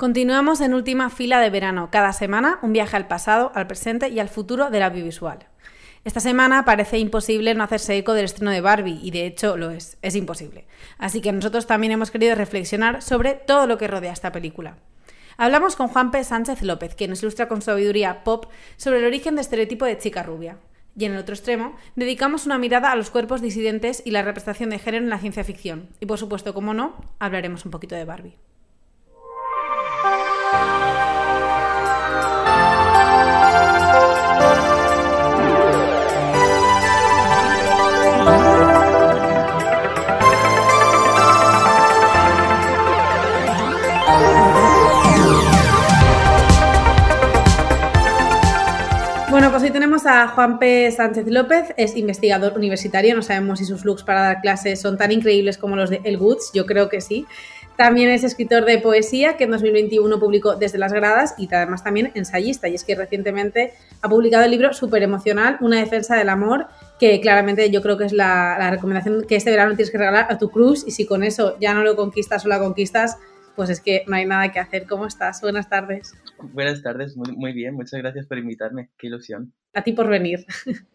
Continuamos en última fila de verano. Cada semana un viaje al pasado, al presente y al futuro del audiovisual. Esta semana parece imposible no hacerse eco del estreno de Barbie y de hecho lo es, es imposible. Así que nosotros también hemos querido reflexionar sobre todo lo que rodea esta película. Hablamos con Juan P. Sánchez López, quien nos ilustra con sabiduría pop sobre el origen del estereotipo de chica rubia. Y en el otro extremo, dedicamos una mirada a los cuerpos disidentes y la representación de género en la ciencia ficción. Y por supuesto, como no, hablaremos un poquito de Barbie. Juan P. Sánchez López, es investigador universitario, no sabemos si sus looks para dar clases son tan increíbles como los de El Goods, yo creo que sí. También es escritor de poesía, que en 2021 publicó Desde las Gradas y además también ensayista. Y es que recientemente ha publicado el libro Súper Emocional, Una defensa del amor, que claramente yo creo que es la, recomendación que este verano tienes que regalar a tu cruz. Y si con eso ya no lo conquistas o la conquistas, pues es que no hay nada que hacer. ¿Cómo estás? Buenas tardes. Buenas tardes, muy bien. Muchas gracias por invitarme. Qué ilusión. A ti por venir.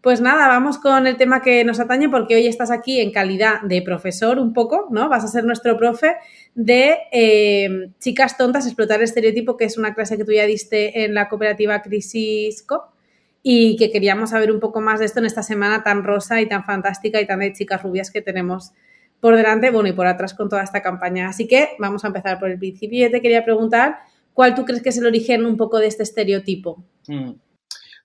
Pues nada, vamos con el tema que nos atañe porque hoy estás aquí en calidad de profesor un poco, ¿no? Vas a ser nuestro profe de eh, Chicas Tontas, Explotar el Estereotipo, que es una clase que tú ya diste en la cooperativa Crisis Cop y que queríamos saber un poco más de esto en esta semana tan rosa y tan fantástica y tan de chicas rubias que tenemos por delante, bueno, y por atrás con toda esta campaña. Así que vamos a empezar por el principio. Yo te quería preguntar, ¿cuál tú crees que es el origen un poco de este estereotipo? Mm.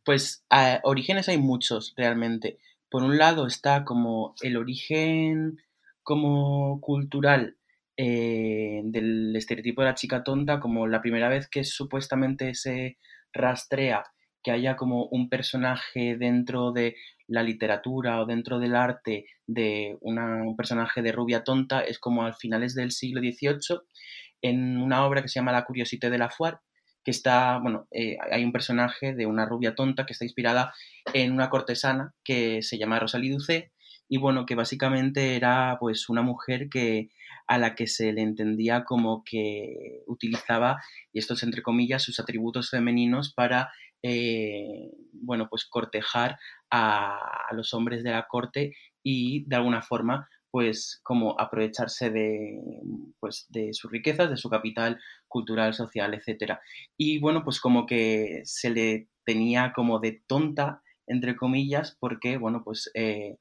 Pues orígenes hay muchos realmente. Por un lado está como el origen como cultural eh, del estereotipo de la chica tonta, como la primera vez que supuestamente se rastrea que haya como un personaje dentro de la literatura o dentro del arte de un personaje de rubia tonta es como al finales del siglo XVIII en una obra que se llama La Curiosité de la Foire, que está, bueno, eh, hay un personaje de una rubia tonta que está inspirada en una cortesana que se llama Rosalie Ducé y bueno, que básicamente era pues una mujer que a la que se le entendía como que utilizaba, y esto es entre comillas, sus atributos femeninos para, eh, bueno, pues cortejar a, a los hombres de la corte y de alguna forma pues como aprovecharse de, pues, de sus riquezas, de su capital cultural, social, etc. Y bueno, pues como que se le tenía como de tonta, entre comillas, porque, bueno, pues eh,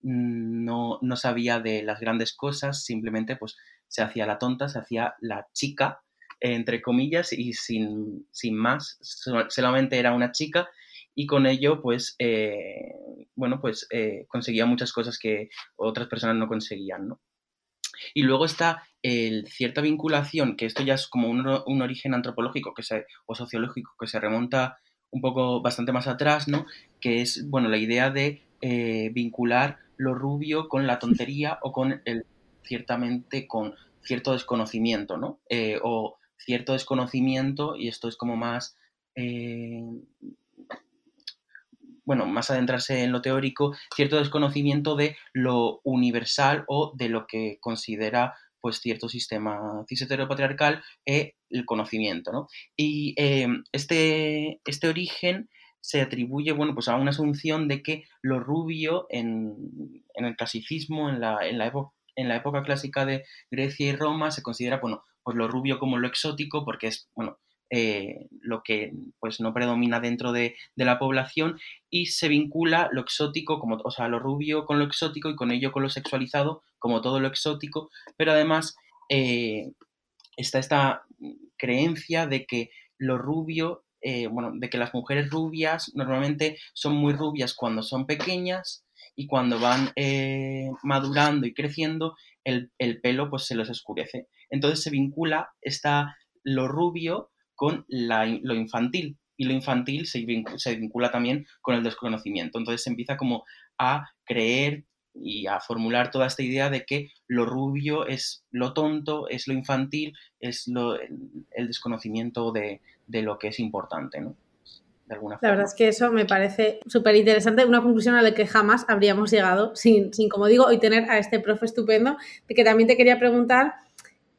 no, no, sabía de las grandes cosas, simplemente pues se hacía la tonta, se hacía la chica, entre comillas, y sin, sin más, solamente era una chica y con ello, pues, eh, bueno, pues eh, conseguía muchas cosas que otras personas no conseguían, ¿no? Y luego está el, cierta vinculación, que esto ya es como un, origen antropológico que se, o sociológico que se remonta un poco bastante más atrás, ¿no? Que es, bueno, la idea de eh, vincular lo rubio con la tontería o con el, ciertamente, con cierto desconocimiento, ¿no? o cierto desconocimiento, y esto es como más bueno, más adentrarse en lo teórico, cierto desconocimiento de lo universal o de lo que considera pues cierto sistema cis heteropatriarcal e el conocimiento, ¿no? Y em, este, este origen se atribuye, bueno, pues a una asunción de que lo rubio en, el clasicismo, en la, en la, en la época clásica de Grecia y Roma, se considera, bueno, pues lo rubio como lo exótico, porque es, bueno, eh, lo que pues no predomina dentro de, la población y se vincula lo exótico, como, o sea, lo rubio con lo exótico y con ello con lo sexualizado, como todo lo exótico, pero además eh, está esta creencia de que lo rubio, eh, bueno, de que las mujeres rubias normalmente son muy rubias cuando son pequeñas y cuando van madurando y creciendo, el, el, pelo pues se los oscurece. Entonces se vincula esta, lo rubio con lo infantil y lo infantil se vincula, también con el desconocimiento. Entonces se empieza como a creer y a formular toda esta idea de que lo rubio es lo tonto, es lo infantil, es lo, el, desconocimiento de, lo que es importante, ¿no? De alguna la verdad es que eso me parece súper interesante, una conclusión a la que jamás habríamos llegado sin, sin, como digo, hoy tener a este profe estupendo, de que también te quería preguntar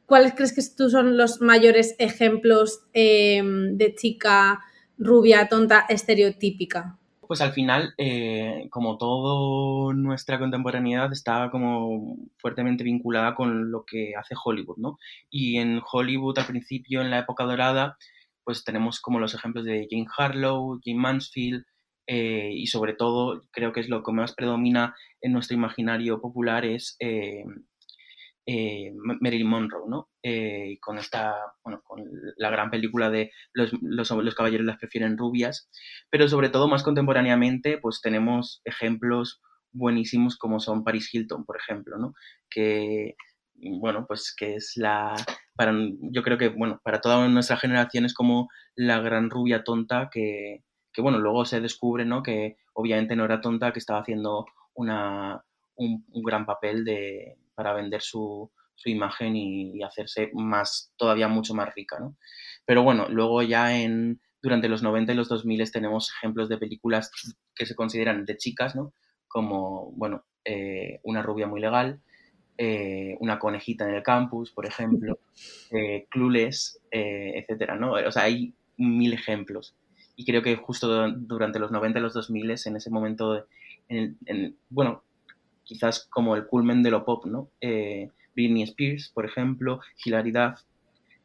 ¿cuáles crees que tú son los mayores ejemplos em, de chica rubia, tonta, estereotípica? Pues al final, eh, como toda nuestra contemporaneidad está como fuertemente vinculada con lo que hace Hollywood, ¿no? Y en Hollywood al principio, en la época dorada, pues tenemos como los ejemplos de Jane Harlow, Jane Mansfield, eh, y sobre todo creo que es lo que más predomina en nuestro imaginario popular es eh, Marilyn Monroe, ¿no? Eh, con esta, bueno, con la gran película de los, los, caballeros las prefieren rubias, pero sobre todo más contemporáneamente, pues tenemos ejemplos buenísimos como son Paris Hilton, por ejemplo, ¿no? Que, bueno, pues que es la, para, yo creo que, bueno, para toda nuestra generación es como la gran rubia tonta que, que bueno, luego se descubre, ¿no? Que obviamente no era tonta, que estaba haciendo una, un gran papel de, para vender su, imagen y, hacerse más, todavía mucho más rica, ¿no? Pero bueno, luego ya en, durante los 90 y los 2000 tenemos ejemplos de películas que se consideran de chicas, ¿no? Como, bueno, eh, Una rubia muy legal, eh, Una conejita en el campus, por ejemplo, eh, Clueless, etcétera, ¿no? O sea, hay mil ejemplos. Y creo que justo durante los 90 y los 2000, en ese momento, en, bueno, quizás como el culmen de lo pop, ¿no? Eh, Britney Spears, por ejemplo, Hilaridad.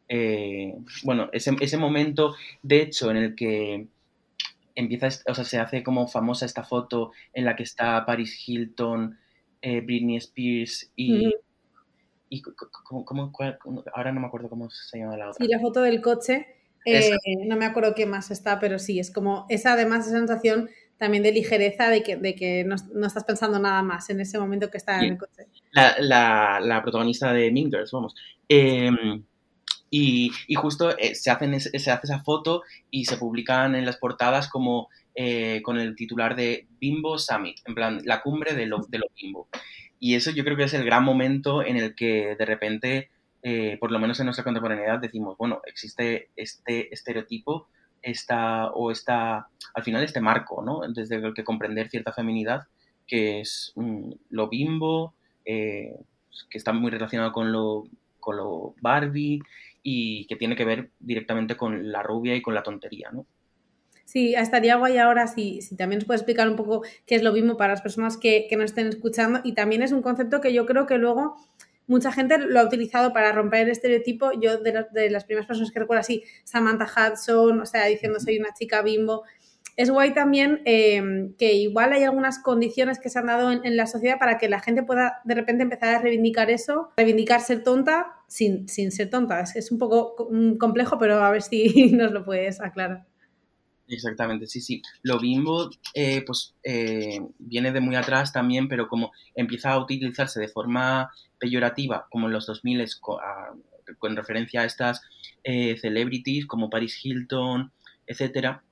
Eh, bueno, ese, ese, momento, de hecho, en el que empieza, o sea, se hace como famosa esta foto en la que está Paris Hilton, eh, Britney Spears y... y ¿cómo, ahora no me acuerdo cómo se llama la otra. Sí, la foto del coche. no me acuerdo qué más está, pero sí, es como esa además esa sensación también de ligereza, de que, de que no, no, estás pensando nada más en ese momento que estás en el coche. La, la, la protagonista de Mingers, vamos. Em, y, y, justo eh, se, hacen, se hace esa foto y se publican en las portadas como eh, con el titular de Bimbo Summit, en plan, la cumbre de lo, de lo Bimbo. Y eso yo creo que es el gran momento en el que de repente, eh, por lo menos en nuestra contemporaneidad, decimos, bueno, existe este estereotipo esta, o esta, al final este marco, ¿no? Desde el que comprender cierta feminidad, que es mm, lo bimbo, eh, que está muy relacionado con lo, con lo Barbie y que tiene que ver directamente con la rubia y con la tontería, ¿no? Sí, estaría guay ahora si, si también nos puedes explicar un poco qué es lo mismo para las personas que, que nos estén escuchando y también es un concepto que yo creo que luego mucha gente lo ha utilizado para romper el estereotipo. Yo, de, las primeras personas que recuerdo así, Samantha Hudson, o sea, diciendo soy una chica bimbo. Es guay también em, que igual hay algunas condiciones que se han dado en, la sociedad para que la gente pueda de repente empezar a reivindicar eso, reivindicar ser tonta sin, sin ser tonta. Es, un poco mm, complejo, pero a ver si nos lo puedes aclarar. Exactamente, sí, sí. Lo bimbo, eh, pues, eh, viene de muy atrás también, pero como empieza a utilizarse de forma peyorativa, como en los 2000 con referencia a estas eh, celebrities como Paris Hilton, etcétera.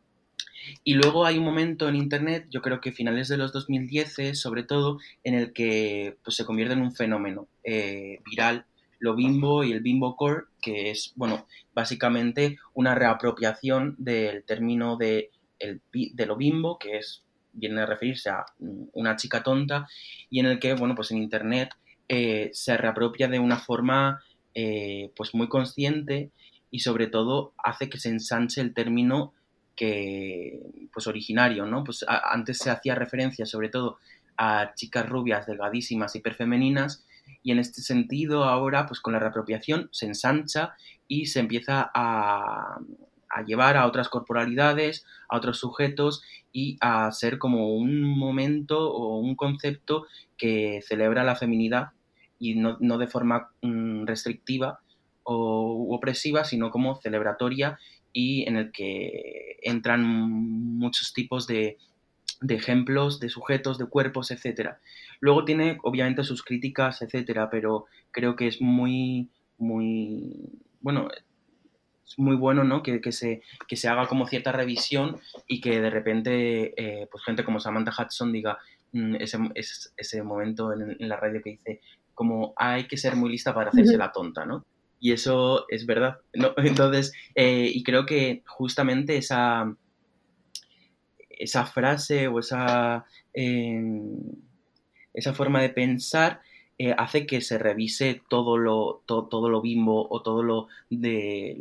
Y luego hay un momento en Internet, yo creo que finales de los 2010, sobre todo, en el que pues, se convierte en un fenómeno viral lo bimbo y el bimbo core, que es, bueno, básicamente una reapropiación del término de, el, de lo bimbo, que es, viene a referirse a una chica tonta, y en el que, bueno, pues en Internet eh, se reapropia de una forma, eh, pues muy consciente y sobre todo hace que se ensanche el término que, pues originario, ¿no? Pues antes se hacía referencia sobre todo a chicas rubias, delgadísimas, hiperfemeninas, y en este sentido ahora, pues con la reapropiación se ensancha y se empieza a, llevar a otras corporalidades, a otros sujetos y a ser como un momento o un concepto que celebra la feminidad y no, de forma mm, restrictiva o opresiva, sino como celebratoria y en el que entran muchos tipos de, de ejemplos, de sujetos, de cuerpos, etcétera. Luego tiene, obviamente, sus críticas, etcétera, pero creo que es muy, muy, bueno, es muy bueno, ¿no? Que, se, que se haga como cierta revisión y que de repente, eh, pues gente como Samantha Hudson diga mm, ese, ese, momento en, la radio que dice como hay que ser muy lista para hacerse la tonta, ¿no? Y eso es verdad, ¿no? Entonces, eh, y creo que justamente esa esa frase o esa, em, esa forma de pensar eh, hace que se revise todo lo, todo lo bimbo o todo lo de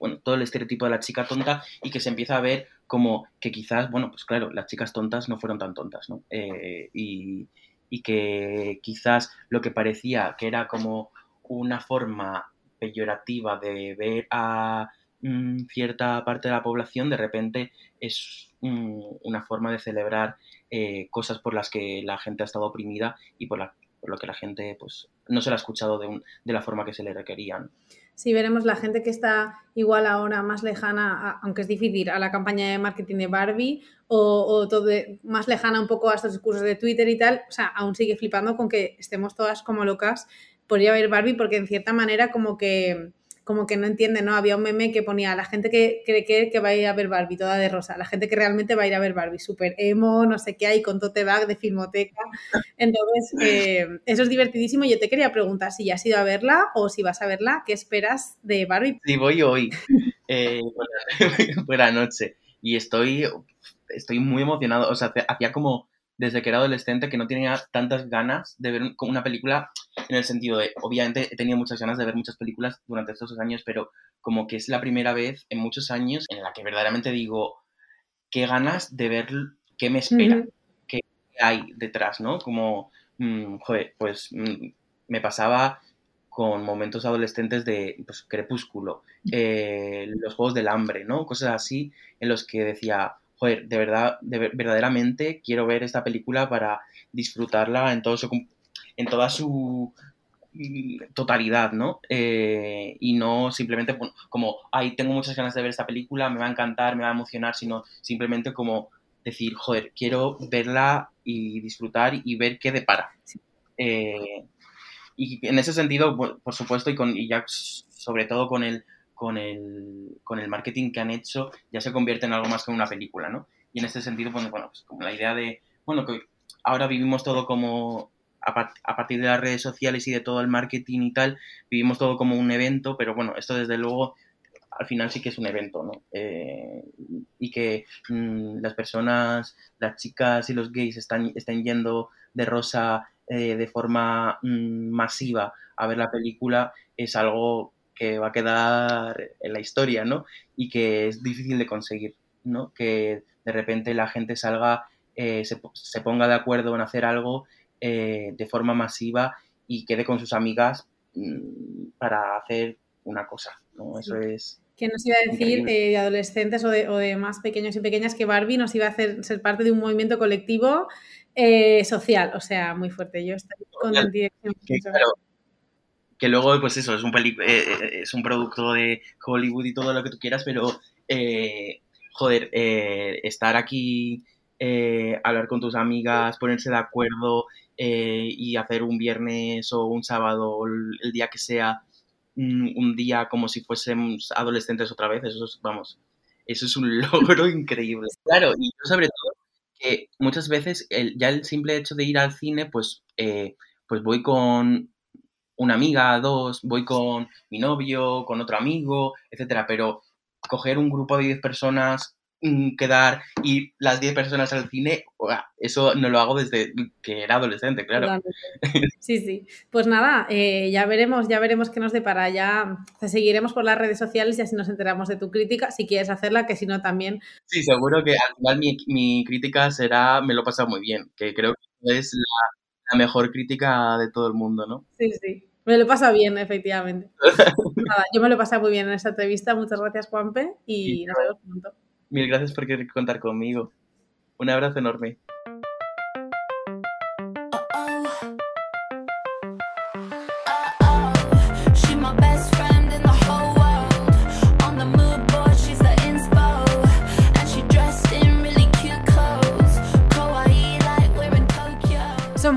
bueno, todo el estereotipo de la chica tonta y que se empieza a ver como que quizás, bueno, pues claro, las chicas tontas no fueron tan tontas, ¿no? Eh, y, y, que quizás lo que parecía que era como una forma peyorativa de ver a mm, cierta parte de la población, de repente es una forma de celebrar eh, cosas por las que la gente ha estado oprimida y por, lo que la gente pues, no se la ha escuchado de, de la forma que se le requerían. Sí, veremos la gente que está igual ahora más lejana, aunque es difícil, a la campaña de marketing de Barbie o, todo más lejana un poco a estos discursos de Twitter y tal, o sea, aún sigue flipando con que estemos todas como locas por ir a ver Barbie porque en cierta manera como que como que no entiende, ¿no? Había un meme que ponía la gente que cree que, va a ir a ver Barbie, toda de rosa, la gente que realmente va a ir a ver Barbie, súper emo, no sé qué hay, con tote bag de filmoteca. Entonces, eh, eso es divertidísimo. Yo te quería preguntar si ya has ido a verla o si vas a verla, ¿qué esperas de Barbie? Sí, voy hoy, eh, buena, noche, y estoy, estoy muy emocionado, o sea, hacía como desde que era adolescente que no tenía tantas ganas de ver una película en el sentido de, obviamente he tenido muchas ganas de ver muchas películas durante estos años, pero como que es la primera vez en muchos años en la que verdaderamente digo, qué ganas de ver qué me espera, qué hay detrás, ¿no? Como, mm, joder, pues mm, me pasaba con momentos adolescentes de pues, crepúsculo, eh, los juegos del hambre, ¿no? Cosas así en los que decía, joder, de verdad, de, verdaderamente quiero ver esta película para disfrutarla en, todo su, en toda su mm, totalidad, ¿no? Eh, y no simplemente como, ay, tengo muchas ganas de ver esta película, me va a encantar, me va a emocionar, sino simplemente como decir, joder, quiero verla y disfrutar y ver qué depara. Eh, y en ese sentido, por supuesto, y, con, y ya sobre todo con el con el, con el marketing que han hecho, ya se convierte en algo más que una película, ¿no? Y en este sentido, pues, bueno, pues como la idea de, bueno, que ahora vivimos todo como, a, partir de las redes sociales y de todo el marketing y tal, vivimos todo como un evento, pero bueno, esto desde luego al final sí que es un evento, ¿no? Eh, y que mm, las personas, las chicas y los gays están, están yendo de rosa eh, de forma mm, masiva a ver la película es algo que va a quedar en la historia, ¿no? Y que es difícil de conseguir, ¿no? Que de repente la gente salga, eh, se, ponga de acuerdo en hacer algo eh, de forma masiva y quede con sus amigas mm, para hacer una cosa, ¿no? Eso es... ¿Quién nos iba a decir eh, de adolescentes o de, más pequeños y pequeñas que Barbie nos iba a hacer ser parte de un movimiento colectivo social? O sea, muy fuerte. Yo estoy con dirección que luego, pues eso, es un, eh, eh, es un producto de Hollywood y todo lo que tú quieras, pero, eh, joder, estar aquí, hablar con tus amigas, ponerse de acuerdo y hacer un viernes o un sábado, el, día que sea, un, día como si fuésemos adolescentes otra vez, eso es, vamos, eso es un logro increíble. Claro, y sobre todo que muchas veces el, ya el simple hecho de ir al cine, pues, pues voy con una amiga, dos, voy con mi novio, con otro amigo, etcétera, pero coger un grupo de 10 personas, quedar y las 10 personas al cine, eso no lo hago desde que era adolescente, claro. Sí, sí. Pues nada, eh, ya veremos, ya veremos qué nos depara. Ya te seguiremos por las redes sociales y así nos enteramos de tu crítica, si quieres hacerla, que si no también. Sí, seguro que al final mi, mi crítica será me lo he pasado muy bien, que creo que es la, la mejor crítica de todo el mundo, ¿no? Sí, sí. Me lo pasa bien, efectivamente. Nada, yo me lo pasé muy bien en esta entrevista. Muchas gracias, Juanpe, y nos vemos pronto. Mil gracias por querer contar conmigo. Un abrazo enorme.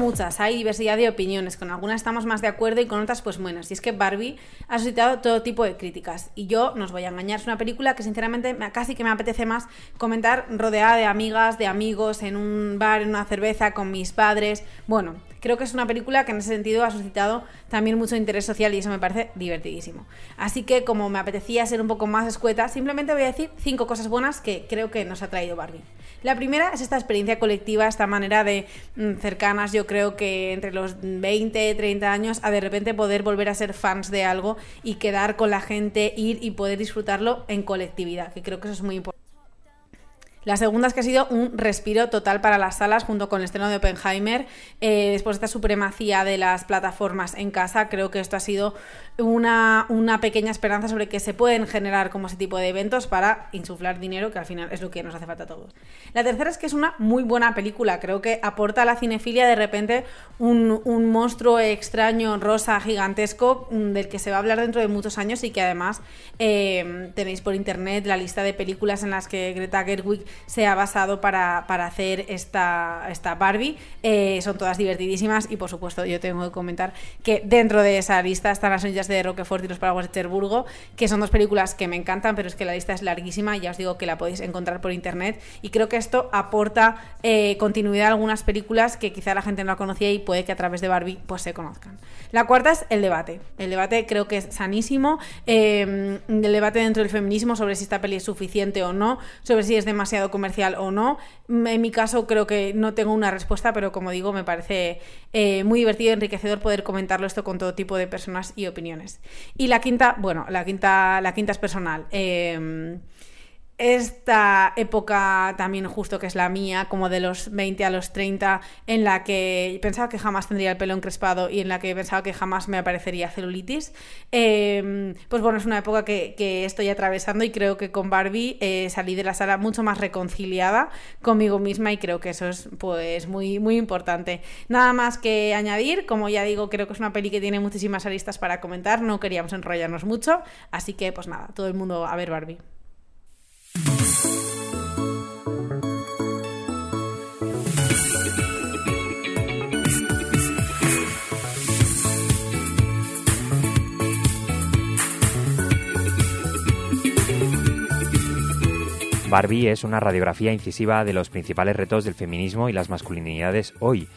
Muchas, hay diversidad de opiniones, con algunas estamos más de acuerdo y con otras pues menos. Y es que Barbie ha suscitado todo tipo de críticas. Y yo, no voy a engañar, es una película que sinceramente casi que me apetece más comentar rodeada de amigas, de amigos, en un bar, en una cerveza, con mis padres. Bueno, creo que es una película que en ese sentido ha suscitado también mucho interés social y eso me parece divertidísimo. Así que como me apetecía ser un poco más escueta, simplemente voy a decir cinco cosas buenas que creo que nos ha traído Barbie. La primera es esta experiencia colectiva, esta manera de mm, cercanas, yo creo que entre los 20, 30 años, a de repente poder volver a ser fans de algo y quedar con la gente, ir y poder disfrutarlo en colectividad, que creo que eso es muy importante. La segunda es que ha sido un respiro total para las salas junto con el estreno de Oppenheimer. Eh, después de esta supremacía de las plataformas en casa, creo que esto ha sido una, una, pequeña esperanza sobre que se pueden generar como ese tipo de eventos para insuflar dinero, que al final es lo que nos hace falta a todos. La tercera es que es una muy buena película. Creo que aporta a la cinefilia de repente un, un monstruo extraño, rosa, gigantesco, mm, del que se va a hablar dentro de muchos años y que además eh, tenéis por internet la lista de películas en las que Greta Gerwig se ha basado para, hacer esta, esta Barbie. Eh, son todas divertidísimas y por supuesto yo tengo que comentar que dentro de esa lista están las Orillas de Roquefort y los Paraguas de Cherburgo, que son dos películas que me encantan, pero es que la lista es larguísima y ya os digo que la podéis encontrar por internet y creo que esto aporta eh, continuidad a algunas películas que quizá la gente no conocía y puede que a través de Barbie pues se conozcan. La cuarta es el debate. El debate creo que es sanísimo. Eh, el debate dentro del feminismo sobre si esta peli es suficiente o no, sobre si es demasiado comercial o no. En mi caso creo que no tengo una respuesta, pero como digo, me parece eh, muy divertido y enriquecedor poder comentarlo esto con todo tipo de personas y opiniones. Y la quinta, bueno, la quinta, la quinta es personal. Eh, esta época también justo que es la mía, como de los 20 a los 30, en la que pensaba que jamás tendría el pelo encrespado y en la que pensaba que jamás me aparecería celulitis, em, pues bueno, es una época que, estoy atravesando y creo que con Barbie eh, salí de la sala mucho más reconciliada conmigo misma y creo que eso es pues muy, muy importante. Nada más que añadir, como ya digo, creo que es una peli que tiene muchísimas aristas para comentar, no queríamos enrollarnos mucho, así que pues nada, todo el mundo a ver Barbie. Barbie es una radiografía incisiva de los principales retos del feminismo y las masculinidades hoy.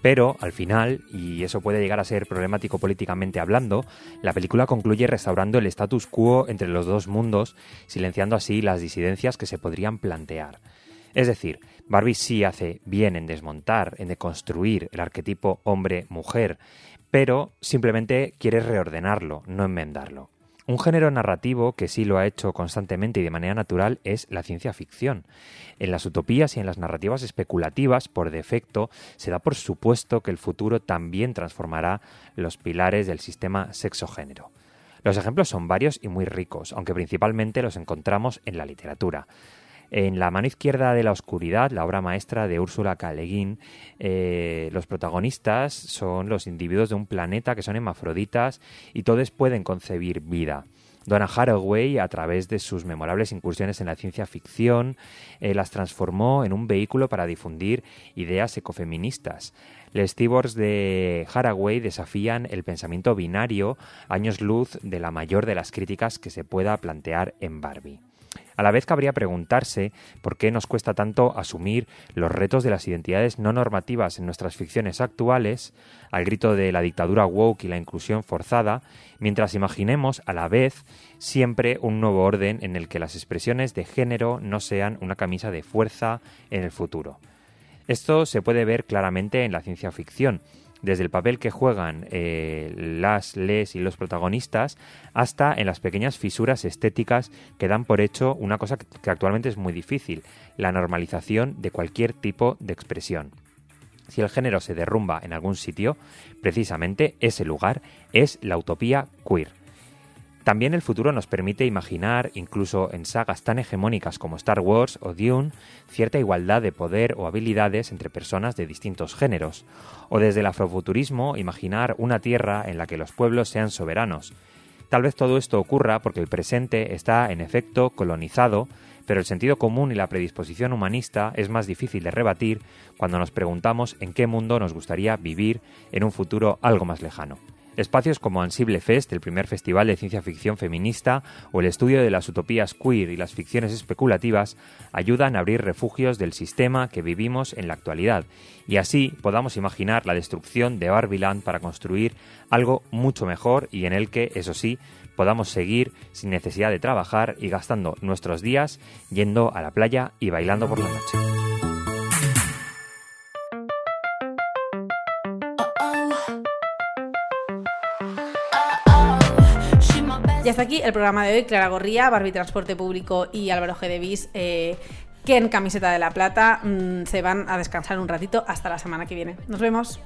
Pero, al final, y eso puede llegar a ser problemático políticamente hablando, la película concluye restaurando el status quo entre los dos mundos, silenciando así las disidencias que se podrían plantear. Es decir, Barbie sí hace bien en desmontar, en deconstruir el arquetipo hombre-mujer, pero simplemente quiere reordenarlo, no enmendarlo. Un género narrativo que sí lo ha hecho constantemente y de manera natural es la ciencia ficción. En las utopías y en las narrativas especulativas, por defecto, se da por supuesto que el futuro también transformará los pilares del sistema sexo-género. Los ejemplos son varios y muy ricos, aunque principalmente los encontramos en la literatura. En La mano izquierda de la oscuridad, la obra maestra de Úrsula K. Eh, los protagonistas son los individuos de un planeta que son hermafroditas y todos pueden concebir vida. Donna Haraway, a través de sus memorables incursiones en la ciencia ficción, eh, las transformó en un vehículo para difundir ideas ecofeministas. Les Tibors de Haraway desafían el pensamiento binario, años luz de la mayor de las críticas que se pueda plantear en Barbie. A la vez cabría preguntarse por qué nos cuesta tanto asumir los retos de las identidades no normativas en nuestras ficciones actuales, al grito de la dictadura woke y la inclusión forzada, mientras imaginemos a la vez siempre un nuevo orden en el que las expresiones de género no sean una camisa de fuerza en el futuro. Esto se puede ver claramente en la ciencia ficción, desde el papel que juegan eh, las, les y los protagonistas hasta en las pequeñas fisuras estéticas que dan por hecho una cosa que actualmente es muy difícil, la normalización de cualquier tipo de expresión. Si el género se derrumba en algún sitio, precisamente ese lugar es la utopía queer también el futuro nos permite imaginar, incluso en sagas tan hegemónicas como Star Wars o Dune, cierta igualdad de poder o habilidades entre personas de distintos géneros, o desde el afrofuturismo imaginar una tierra en la que los pueblos sean soberanos. Tal vez todo esto ocurra porque el presente está, en efecto, colonizado, pero el sentido común y la predisposición humanista es más difícil de rebatir cuando nos preguntamos en qué mundo nos gustaría vivir en un futuro algo más lejano. Espacios como Ansible Fest, el primer festival de ciencia ficción feminista, o el estudio de las utopías queer y las ficciones especulativas ayudan a abrir refugios del sistema que vivimos en la actualidad, y así podamos imaginar la destrucción de Barbiland para construir algo mucho mejor y en el que, eso sí, podamos seguir sin necesidad de trabajar y gastando nuestros días yendo a la playa y bailando por la noche. Y hasta aquí el programa de hoy. Clara Gorría, Barbie Transporte Público y Álvaro G. de eh, que en Camiseta de la Plata mm, se van a descansar un ratito hasta la semana que viene. Nos vemos.